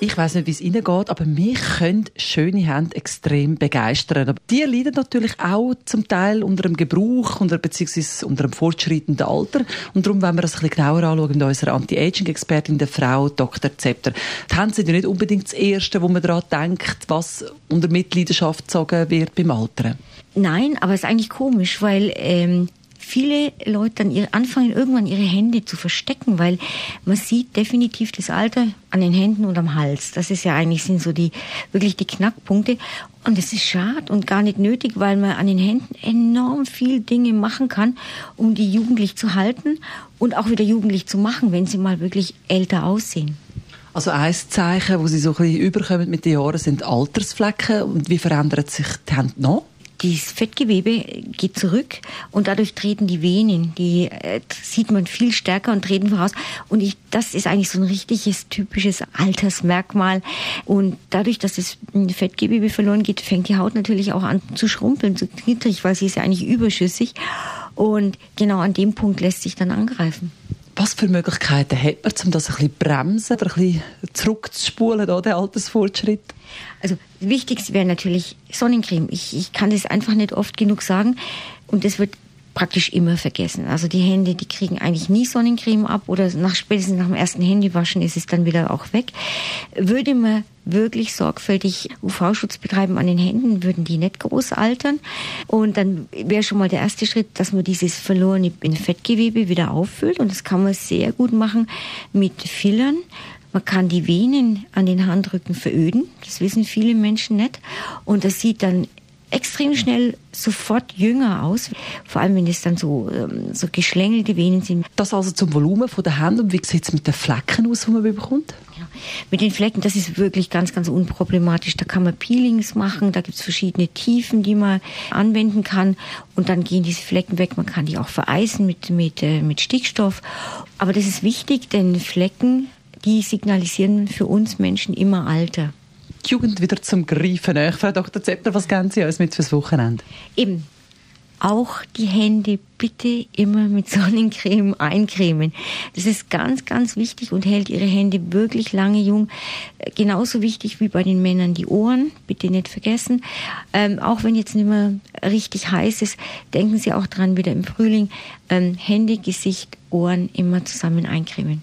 ich weiß nicht, wie es Ihnen geht, aber mich können schöne Hände extrem begeistern. Aber die leiden natürlich auch zum Teil unter dem Gebrauch unter, beziehungsweise unter dem fortschreitenden Alter. Und darum wollen wir das ein bisschen genauer anschauen mit unserer Anti-Aging-Expertin, der Frau Dr. Zepter. Die Hände sind ja nicht unbedingt das Erste, wo man daran denkt, was unter Mitleidenschaft gezogen wird beim Altern. Nein, aber es ist eigentlich komisch, weil ähm, viele Leute dann anfangen, irgendwann ihre Hände zu verstecken, weil man sieht definitiv das Alter an den Händen und am Hals. Das ist ja eigentlich sind so die, wirklich die Knackpunkte. Und es ist schade und gar nicht nötig, weil man an den Händen enorm viel Dinge machen kann, um die jugendlich zu halten und auch wieder jugendlich zu machen, wenn sie mal wirklich älter aussehen. Also ein Zeichen, wo sie so ein bisschen überkommen mit den Jahren, sind Altersflecken. Und wie verändert sich die Hände noch? Das Fettgewebe geht zurück und dadurch treten die Venen, die äh, sieht man viel stärker und treten voraus. Und ich, das ist eigentlich so ein richtiges typisches Altersmerkmal. Und dadurch, dass das Fettgewebe verloren geht, fängt die Haut natürlich auch an zu schrumpeln, zu knittrig, weil sie ist ja eigentlich überschüssig. Und genau an dem Punkt lässt sich dann angreifen. Was für Möglichkeiten hat man, um das ein bisschen bremsen oder ein bisschen zurückzuspulen, da, den Altersfortschritt? Also das Wichtigste wäre natürlich Sonnencreme. Ich, ich kann das einfach nicht oft genug sagen. Und das wird praktisch immer vergessen. Also die Hände, die kriegen eigentlich nie Sonnencreme ab oder nach spätestens nach dem ersten Handywaschen ist es dann wieder auch weg. Würde man wirklich sorgfältig UV-Schutz betreiben an den Händen, würden die nicht groß altern. Und dann wäre schon mal der erste Schritt, dass man dieses verlorene Fettgewebe wieder auffüllt. Und das kann man sehr gut machen mit Fillern. Man kann die Venen an den Handrücken veröden. Das wissen viele Menschen nicht. Und das sieht dann extrem schnell sofort jünger aus, vor allem wenn es dann so, ähm, so geschlängelte Venen sind. Das also zum Volumen von der Hand und wie sieht es mit den Flecken aus, die man bekommt? Ja, mit den Flecken, das ist wirklich ganz, ganz unproblematisch. Da kann man Peelings machen, da gibt es verschiedene Tiefen, die man anwenden kann und dann gehen diese Flecken weg. Man kann die auch vereisen mit, mit, äh, mit Stickstoff. Aber das ist wichtig, denn Flecken, die signalisieren für uns Menschen immer Alter die Jugend wieder zum Greifen. Frau Dr. Zeppner, was geben Sie uns mit fürs Wochenende? Eben, auch die Hände bitte immer mit Sonnencreme eincremen. Das ist ganz, ganz wichtig und hält Ihre Hände wirklich lange jung. Genauso wichtig wie bei den Männern die Ohren, bitte nicht vergessen. Ähm, auch wenn jetzt nicht mehr richtig heiß ist, denken Sie auch dran, wieder im Frühling ähm, Hände, Gesicht, Ohren immer zusammen eincremen.